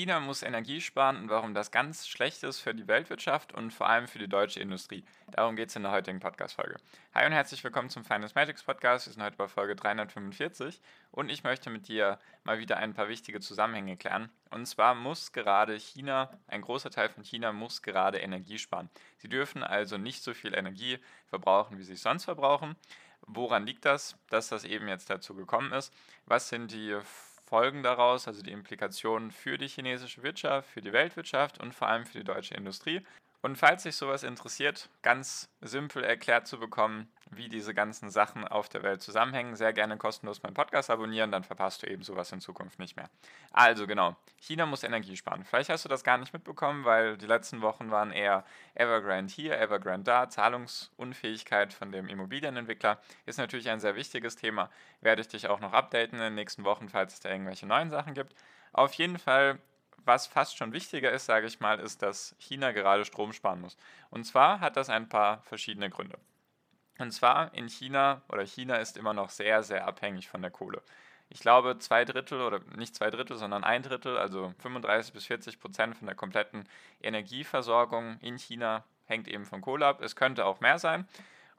China muss Energie sparen und warum das ganz schlecht ist für die Weltwirtschaft und vor allem für die deutsche Industrie. Darum geht es in der heutigen Podcast-Folge. Hi und herzlich willkommen zum Finance Magics Podcast. Wir sind heute bei Folge 345 und ich möchte mit dir mal wieder ein paar wichtige Zusammenhänge klären. Und zwar muss gerade China, ein großer Teil von China muss gerade Energie sparen. Sie dürfen also nicht so viel Energie verbrauchen, wie sie sonst verbrauchen. Woran liegt das, dass das eben jetzt dazu gekommen ist? Was sind die Folgen daraus, also die Implikationen für die chinesische Wirtschaft, für die Weltwirtschaft und vor allem für die deutsche Industrie. Und falls dich sowas interessiert, ganz simpel erklärt zu bekommen, wie diese ganzen Sachen auf der Welt zusammenhängen, sehr gerne kostenlos meinen Podcast abonnieren, dann verpasst du eben sowas in Zukunft nicht mehr. Also genau, China muss Energie sparen. Vielleicht hast du das gar nicht mitbekommen, weil die letzten Wochen waren eher Evergrande hier, Evergrande da, Zahlungsunfähigkeit von dem Immobilienentwickler ist natürlich ein sehr wichtiges Thema. Werde ich dich auch noch updaten in den nächsten Wochen, falls es da irgendwelche neuen Sachen gibt. Auf jeden Fall was fast schon wichtiger ist, sage ich mal, ist, dass China gerade Strom sparen muss. Und zwar hat das ein paar verschiedene Gründe. Und zwar in China, oder China ist immer noch sehr, sehr abhängig von der Kohle. Ich glaube, zwei Drittel oder nicht zwei Drittel, sondern ein Drittel, also 35 bis 40 Prozent von der kompletten Energieversorgung in China hängt eben von Kohle ab. Es könnte auch mehr sein.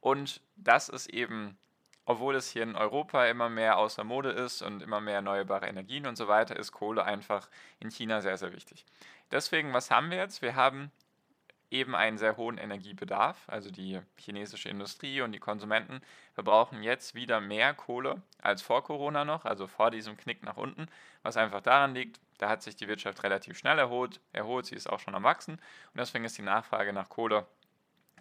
Und das ist eben obwohl es hier in Europa immer mehr außer Mode ist und immer mehr erneuerbare Energien und so weiter, ist Kohle einfach in China sehr, sehr wichtig. Deswegen, was haben wir jetzt? Wir haben eben einen sehr hohen Energiebedarf. Also die chinesische Industrie und die Konsumenten verbrauchen jetzt wieder mehr Kohle als vor Corona noch, also vor diesem Knick nach unten, was einfach daran liegt, da hat sich die Wirtschaft relativ schnell erholt, erholt, sie ist auch schon am Wachsen und deswegen ist die Nachfrage nach Kohle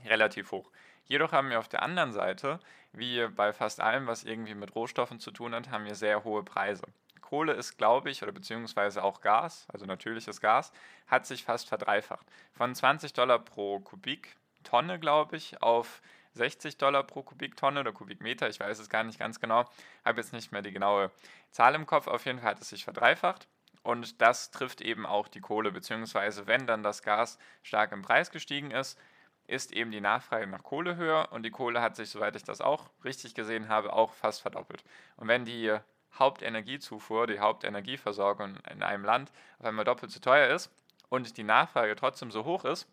relativ hoch. Jedoch haben wir auf der anderen Seite, wie bei fast allem, was irgendwie mit Rohstoffen zu tun hat, haben wir sehr hohe Preise. Kohle ist, glaube ich, oder beziehungsweise auch Gas, also natürliches Gas, hat sich fast verdreifacht. Von 20 Dollar pro Kubiktonne, glaube ich, auf 60 Dollar pro Kubiktonne oder Kubikmeter, ich weiß es gar nicht ganz genau, habe jetzt nicht mehr die genaue Zahl im Kopf, auf jeden Fall hat es sich verdreifacht. Und das trifft eben auch die Kohle, beziehungsweise wenn dann das Gas stark im Preis gestiegen ist, ist eben die Nachfrage nach Kohle höher und die Kohle hat sich, soweit ich das auch richtig gesehen habe, auch fast verdoppelt. Und wenn die Hauptenergiezufuhr, die Hauptenergieversorgung in einem Land auf einmal doppelt so teuer ist und die Nachfrage trotzdem so hoch ist,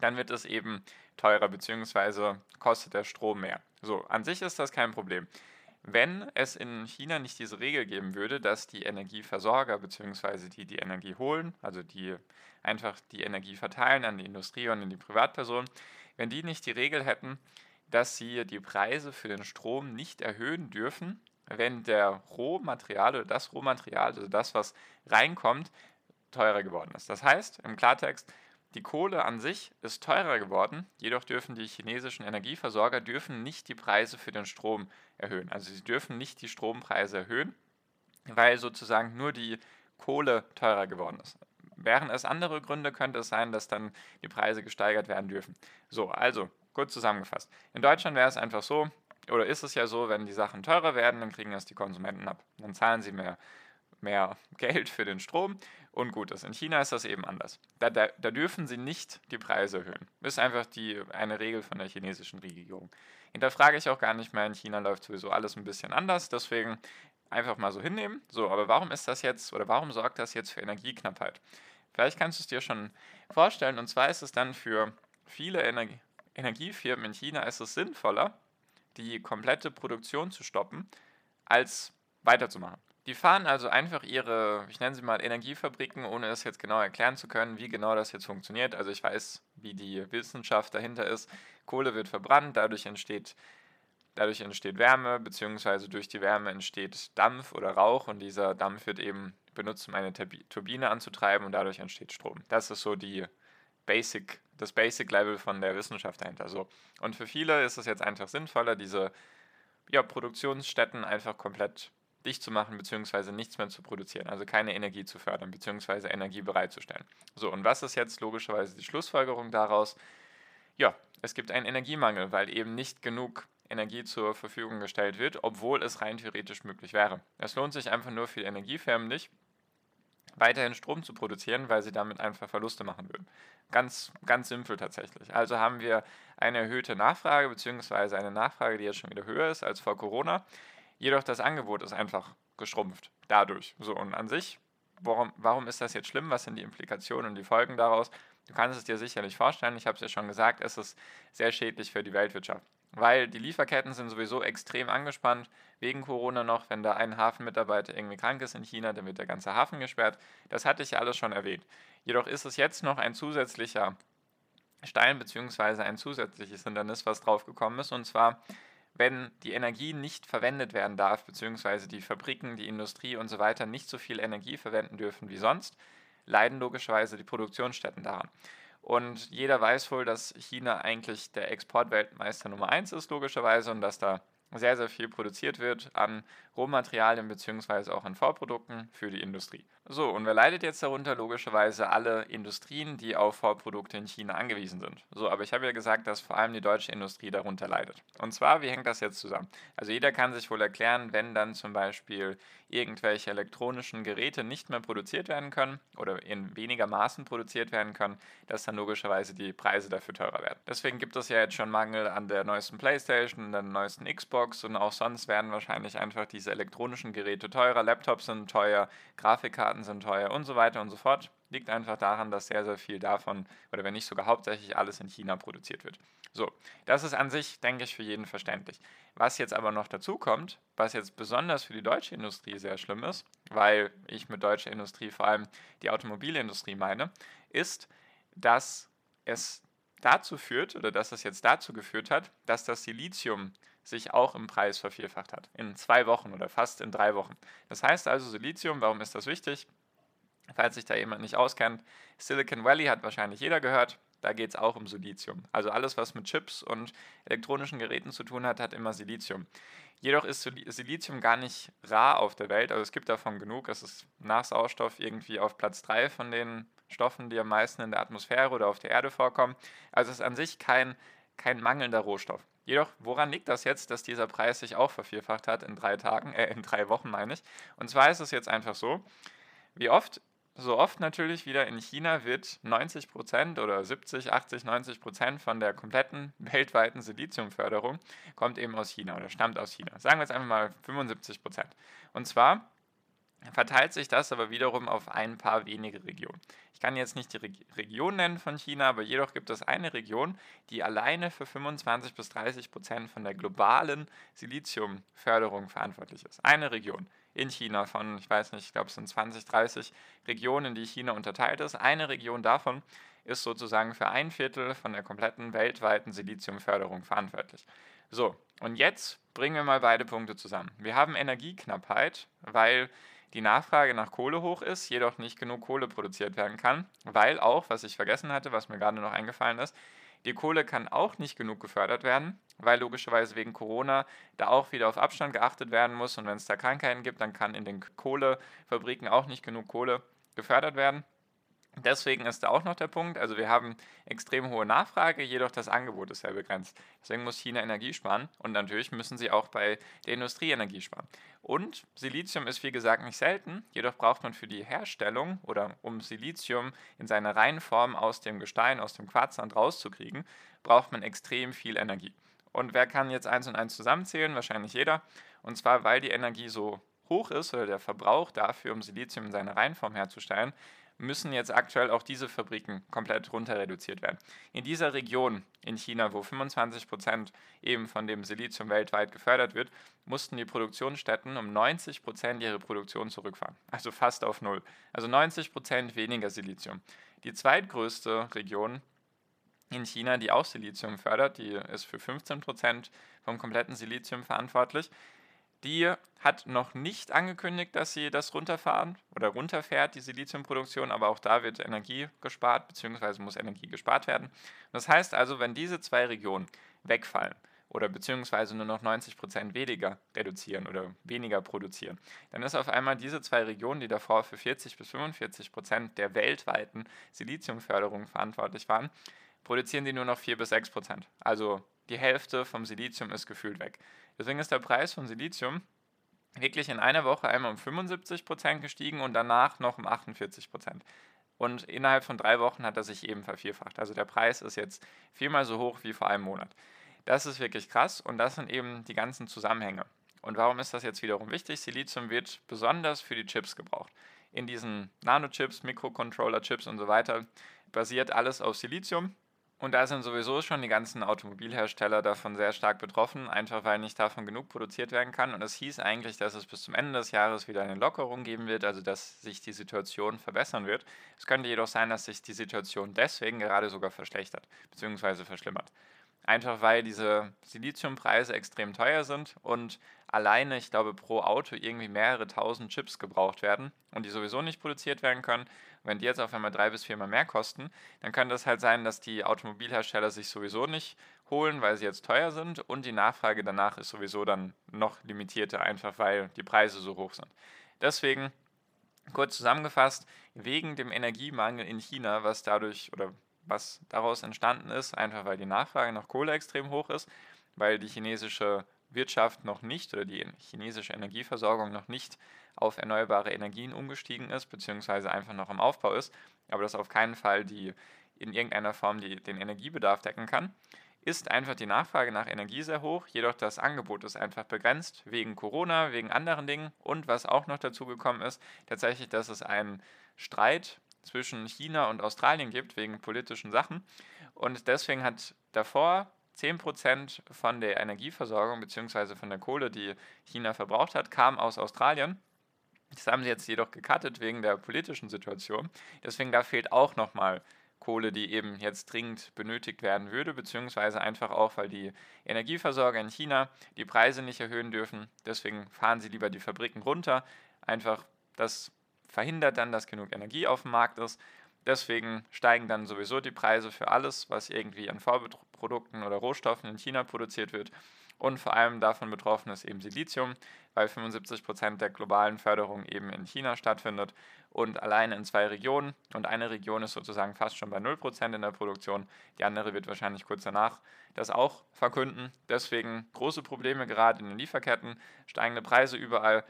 dann wird es eben teurer bzw. kostet der Strom mehr. So, an sich ist das kein Problem. Wenn es in China nicht diese Regel geben würde, dass die Energieversorger bzw. die die Energie holen, also die einfach die Energie verteilen an die Industrie und an die Privatpersonen, wenn die nicht die Regel hätten, dass sie die Preise für den Strom nicht erhöhen dürfen, wenn der Rohmaterial oder das Rohmaterial, also das, was reinkommt, teurer geworden ist. Das heißt, im Klartext, die Kohle an sich ist teurer geworden, jedoch dürfen die chinesischen Energieversorger dürfen nicht die Preise für den Strom erhöhen. Also sie dürfen nicht die Strompreise erhöhen, weil sozusagen nur die Kohle teurer geworden ist. Wären es andere Gründe, könnte es sein, dass dann die Preise gesteigert werden dürfen. So, also kurz zusammengefasst. In Deutschland wäre es einfach so, oder ist es ja so, wenn die Sachen teurer werden, dann kriegen es die Konsumenten ab. Dann zahlen sie mehr, mehr Geld für den Strom und gut ist. In China ist das eben anders. Da, da, da dürfen sie nicht die Preise erhöhen. Ist einfach die, eine Regel von der chinesischen Regierung. Hinterfrage ich auch gar nicht mehr. In China läuft sowieso alles ein bisschen anders. Deswegen einfach mal so hinnehmen. So, aber warum ist das jetzt oder warum sorgt das jetzt für Energieknappheit? Vielleicht kannst du es dir schon vorstellen. Und zwar ist es dann für viele Energie Energiefirmen in China ist es sinnvoller, die komplette Produktion zu stoppen, als weiterzumachen. Die fahren also einfach ihre, ich nenne sie mal Energiefabriken, ohne es jetzt genau erklären zu können, wie genau das jetzt funktioniert. Also ich weiß, wie die Wissenschaft dahinter ist. Kohle wird verbrannt, dadurch entsteht Dadurch entsteht Wärme, beziehungsweise durch die Wärme entsteht Dampf oder Rauch und dieser Dampf wird eben benutzt, um eine Turbine anzutreiben und dadurch entsteht Strom. Das ist so die Basic, das Basic Level von der Wissenschaft dahinter. So. Und für viele ist es jetzt einfach sinnvoller, diese ja, Produktionsstätten einfach komplett dicht zu machen bzw. nichts mehr zu produzieren, also keine Energie zu fördern bzw. Energie bereitzustellen. So, und was ist jetzt logischerweise die Schlussfolgerung daraus? Ja, es gibt einen Energiemangel, weil eben nicht genug Energie zur Verfügung gestellt wird, obwohl es rein theoretisch möglich wäre. Es lohnt sich einfach nur für Energiefirmen nicht, weiterhin Strom zu produzieren, weil sie damit einfach Verluste machen würden. Ganz, ganz simpel tatsächlich. Also haben wir eine erhöhte Nachfrage, beziehungsweise eine Nachfrage, die jetzt schon wieder höher ist als vor Corona. Jedoch das Angebot ist einfach geschrumpft dadurch. So und an sich, warum, warum ist das jetzt schlimm? Was sind die Implikationen und die Folgen daraus? Du kannst es dir sicherlich vorstellen, ich habe es ja schon gesagt, es ist sehr schädlich für die Weltwirtschaft. Weil die Lieferketten sind sowieso extrem angespannt, wegen Corona noch. Wenn da ein Hafenmitarbeiter irgendwie krank ist in China, dann wird der ganze Hafen gesperrt. Das hatte ich ja alles schon erwähnt. Jedoch ist es jetzt noch ein zusätzlicher Stein bzw. ein zusätzliches Hindernis, was draufgekommen ist. Und zwar, wenn die Energie nicht verwendet werden darf, beziehungsweise die Fabriken, die Industrie und so weiter nicht so viel Energie verwenden dürfen wie sonst, leiden logischerweise die Produktionsstätten daran. Und jeder weiß wohl, dass China eigentlich der Exportweltmeister Nummer 1 ist, logischerweise, und dass da sehr, sehr viel produziert wird an Rohmaterialien bzw. auch an Vorprodukten für die Industrie. So, und wer leidet jetzt darunter? Logischerweise alle Industrien, die auf Vorprodukte in China angewiesen sind. So, aber ich habe ja gesagt, dass vor allem die deutsche Industrie darunter leidet. Und zwar, wie hängt das jetzt zusammen? Also jeder kann sich wohl erklären, wenn dann zum Beispiel irgendwelche elektronischen Geräte nicht mehr produziert werden können oder in weniger Maßen produziert werden können, dass dann logischerweise die Preise dafür teurer werden. Deswegen gibt es ja jetzt schon Mangel an der neuesten PlayStation, an der neuesten Xbox und auch sonst werden wahrscheinlich einfach diese elektronischen Geräte teurer. Laptops sind teuer, Grafikkarten sind teuer und so weiter und so fort. Liegt einfach daran, dass sehr, sehr viel davon, oder wenn nicht sogar hauptsächlich alles in China produziert wird. So, das ist an sich, denke ich, für jeden verständlich. Was jetzt aber noch dazu kommt, was jetzt besonders für die deutsche Industrie sehr schlimm ist, weil ich mit deutscher Industrie vor allem die Automobilindustrie meine, ist, dass es dazu führt, oder dass es jetzt dazu geführt hat, dass das Silizium sich auch im Preis vervierfacht hat. In zwei Wochen oder fast in drei Wochen. Das heißt also Silizium, warum ist das wichtig? Falls sich da jemand nicht auskennt, Silicon Valley hat wahrscheinlich jeder gehört. Da geht es auch um Silizium. Also alles, was mit Chips und elektronischen Geräten zu tun hat, hat immer Silizium. Jedoch ist Silizium gar nicht rar auf der Welt. Also es gibt davon genug. Es ist nach Sauerstoff irgendwie auf Platz 3 von den Stoffen, die am meisten in der Atmosphäre oder auf der Erde vorkommen. Also es ist an sich kein, kein mangelnder Rohstoff. Jedoch, woran liegt das jetzt, dass dieser Preis sich auch vervierfacht hat in drei Tagen, äh, in drei Wochen meine ich? Und zwar ist es jetzt einfach so, wie oft, so oft natürlich wieder in China wird 90% oder 70, 80, 90% von der kompletten weltweiten Siliziumförderung kommt eben aus China oder stammt aus China. Sagen wir jetzt einfach mal 75% Und zwar verteilt sich das aber wiederum auf ein paar wenige Regionen. Ich kann jetzt nicht die Re Region nennen von China, aber jedoch gibt es eine Region, die alleine für 25 bis 30 Prozent von der globalen Siliziumförderung verantwortlich ist. Eine Region in China von, ich weiß nicht, ich glaube es sind 20, 30 Regionen, in die China unterteilt ist. Eine Region davon ist sozusagen für ein Viertel von der kompletten weltweiten Siliziumförderung verantwortlich. So, und jetzt bringen wir mal beide Punkte zusammen. Wir haben Energieknappheit, weil die Nachfrage nach Kohle hoch ist, jedoch nicht genug Kohle produziert werden kann, weil auch, was ich vergessen hatte, was mir gerade noch eingefallen ist, die Kohle kann auch nicht genug gefördert werden, weil logischerweise wegen Corona da auch wieder auf Abstand geachtet werden muss und wenn es da Krankheiten gibt, dann kann in den Kohlefabriken auch nicht genug Kohle gefördert werden. Deswegen ist da auch noch der Punkt, also wir haben extrem hohe Nachfrage, jedoch das Angebot ist sehr begrenzt. Deswegen muss China Energie sparen und natürlich müssen sie auch bei der Industrie Energie sparen. Und Silizium ist wie gesagt nicht selten, jedoch braucht man für die Herstellung oder um Silizium in seiner reinen Form aus dem Gestein, aus dem Quarzsand rauszukriegen, braucht man extrem viel Energie. Und wer kann jetzt eins und eins zusammenzählen? Wahrscheinlich jeder. Und zwar, weil die Energie so hoch ist oder der Verbrauch dafür, um Silizium in seiner Reinform herzustellen, müssen jetzt aktuell auch diese Fabriken komplett runter reduziert werden. In dieser Region in China, wo 25 Prozent eben von dem Silizium weltweit gefördert wird, mussten die Produktionsstätten um 90 Prozent ihre Produktion zurückfahren. Also fast auf Null. Also 90 Prozent weniger Silizium. Die zweitgrößte Region in China, die auch Silizium fördert, die ist für 15 Prozent vom kompletten Silizium verantwortlich. Die hat noch nicht angekündigt, dass sie das runterfahren oder runterfährt, die Siliziumproduktion, aber auch da wird Energie gespart, beziehungsweise muss Energie gespart werden. Das heißt also, wenn diese zwei Regionen wegfallen, oder beziehungsweise nur noch 90% weniger reduzieren oder weniger produzieren, dann ist auf einmal diese zwei Regionen, die davor für 40 bis 45% der weltweiten Siliziumförderung verantwortlich waren, produzieren die nur noch 4 bis 6%. Also die Hälfte vom Silizium ist gefühlt weg. Deswegen ist der Preis von Silizium wirklich in einer Woche einmal um 75% gestiegen und danach noch um 48%. Und innerhalb von drei Wochen hat er sich eben vervierfacht. Also der Preis ist jetzt viermal so hoch wie vor einem Monat. Das ist wirklich krass und das sind eben die ganzen Zusammenhänge. Und warum ist das jetzt wiederum wichtig? Silizium wird besonders für die Chips gebraucht. In diesen Nanochips, Mikrocontroller-Chips und so weiter basiert alles auf Silizium. Und da sind sowieso schon die ganzen Automobilhersteller davon sehr stark betroffen, einfach weil nicht davon genug produziert werden kann. Und es hieß eigentlich, dass es bis zum Ende des Jahres wieder eine Lockerung geben wird, also dass sich die Situation verbessern wird. Es könnte jedoch sein, dass sich die Situation deswegen gerade sogar verschlechtert bzw. verschlimmert. Einfach weil diese Siliziumpreise extrem teuer sind und alleine, ich glaube, pro Auto irgendwie mehrere tausend Chips gebraucht werden und die sowieso nicht produziert werden können. wenn die jetzt auf einmal drei bis viermal mehr kosten, dann kann das halt sein, dass die Automobilhersteller sich sowieso nicht holen, weil sie jetzt teuer sind und die Nachfrage danach ist sowieso dann noch limitierter, einfach weil die Preise so hoch sind. Deswegen kurz zusammengefasst, wegen dem Energiemangel in China, was dadurch oder was daraus entstanden ist, einfach weil die Nachfrage nach Kohle extrem hoch ist, weil die chinesische Wirtschaft noch nicht oder die chinesische Energieversorgung noch nicht auf erneuerbare Energien umgestiegen ist, beziehungsweise einfach noch im Aufbau ist, aber das auf keinen Fall die in irgendeiner Form die, den Energiebedarf decken kann, ist einfach die Nachfrage nach Energie sehr hoch, jedoch das Angebot ist einfach begrenzt wegen Corona, wegen anderen Dingen und was auch noch dazu gekommen ist, tatsächlich, dass es einen Streit zwischen China und Australien gibt, wegen politischen Sachen. Und deswegen hat davor 10% von der Energieversorgung bzw. von der Kohle, die China verbraucht hat, kam aus Australien. Das haben sie jetzt jedoch gecuttet wegen der politischen Situation. Deswegen da fehlt auch nochmal Kohle, die eben jetzt dringend benötigt werden würde, beziehungsweise einfach auch, weil die Energieversorger in China die Preise nicht erhöhen dürfen. Deswegen fahren sie lieber die Fabriken runter. Einfach das verhindert dann, dass genug Energie auf dem Markt ist. Deswegen steigen dann sowieso die Preise für alles, was irgendwie an Vorprodukten oder Rohstoffen in China produziert wird. Und vor allem davon betroffen ist eben Silizium, weil 75 Prozent der globalen Förderung eben in China stattfindet und allein in zwei Regionen. Und eine Region ist sozusagen fast schon bei 0% in der Produktion. Die andere wird wahrscheinlich kurz danach das auch verkünden. Deswegen große Probleme gerade in den Lieferketten, steigende Preise überall.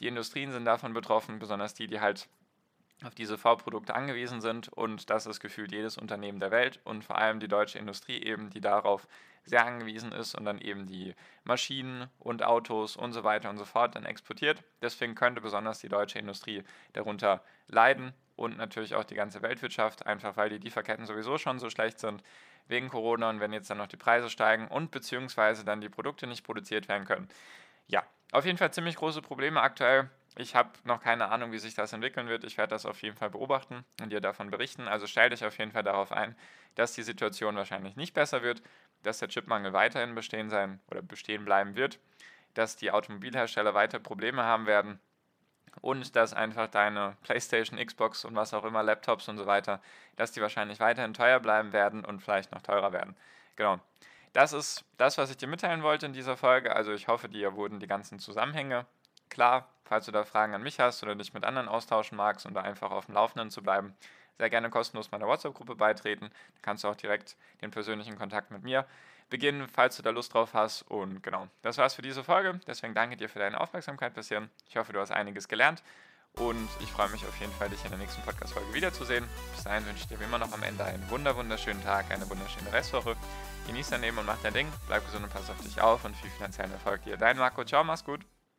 Die Industrien sind davon betroffen, besonders die, die halt auf diese V-Produkte angewiesen sind und das ist gefühlt jedes Unternehmen der Welt und vor allem die deutsche Industrie eben, die darauf sehr angewiesen ist und dann eben die Maschinen und Autos und so weiter und so fort dann exportiert. Deswegen könnte besonders die deutsche Industrie darunter leiden und natürlich auch die ganze Weltwirtschaft, einfach weil die Lieferketten sowieso schon so schlecht sind wegen Corona und wenn jetzt dann noch die Preise steigen und beziehungsweise dann die Produkte nicht produziert werden können. Ja, auf jeden Fall ziemlich große Probleme aktuell. Ich habe noch keine Ahnung, wie sich das entwickeln wird. Ich werde das auf jeden Fall beobachten und dir davon berichten. Also stell dich auf jeden Fall darauf ein, dass die Situation wahrscheinlich nicht besser wird, dass der Chipmangel weiterhin bestehen sein oder bestehen bleiben wird, dass die Automobilhersteller weiter Probleme haben werden und dass einfach deine PlayStation, Xbox und was auch immer, Laptops und so weiter, dass die wahrscheinlich weiterhin teuer bleiben werden und vielleicht noch teurer werden. Genau. Das ist das, was ich dir mitteilen wollte in dieser Folge. Also ich hoffe, dir wurden die ganzen Zusammenhänge klar. Falls du da Fragen an mich hast oder dich mit anderen austauschen magst und da einfach auf dem Laufenden zu bleiben, sehr gerne kostenlos meiner WhatsApp-Gruppe beitreten. Dann kannst du auch direkt den persönlichen Kontakt mit mir beginnen, falls du da Lust drauf hast. Und genau, das war's für diese Folge. Deswegen danke dir für deine Aufmerksamkeit bisher. Ich hoffe, du hast einiges gelernt. Und ich freue mich auf jeden Fall, dich in der nächsten Podcast-Folge wiederzusehen. Bis dahin wünsche ich dir wie immer noch am Ende einen wunder wunderschönen Tag, eine wunderschöne Restwoche. Genieß dein Leben und mach dein Ding. Bleib gesund und pass auf dich auf und viel finanziellen Erfolg dir. Dein Marco. Ciao, mach's gut.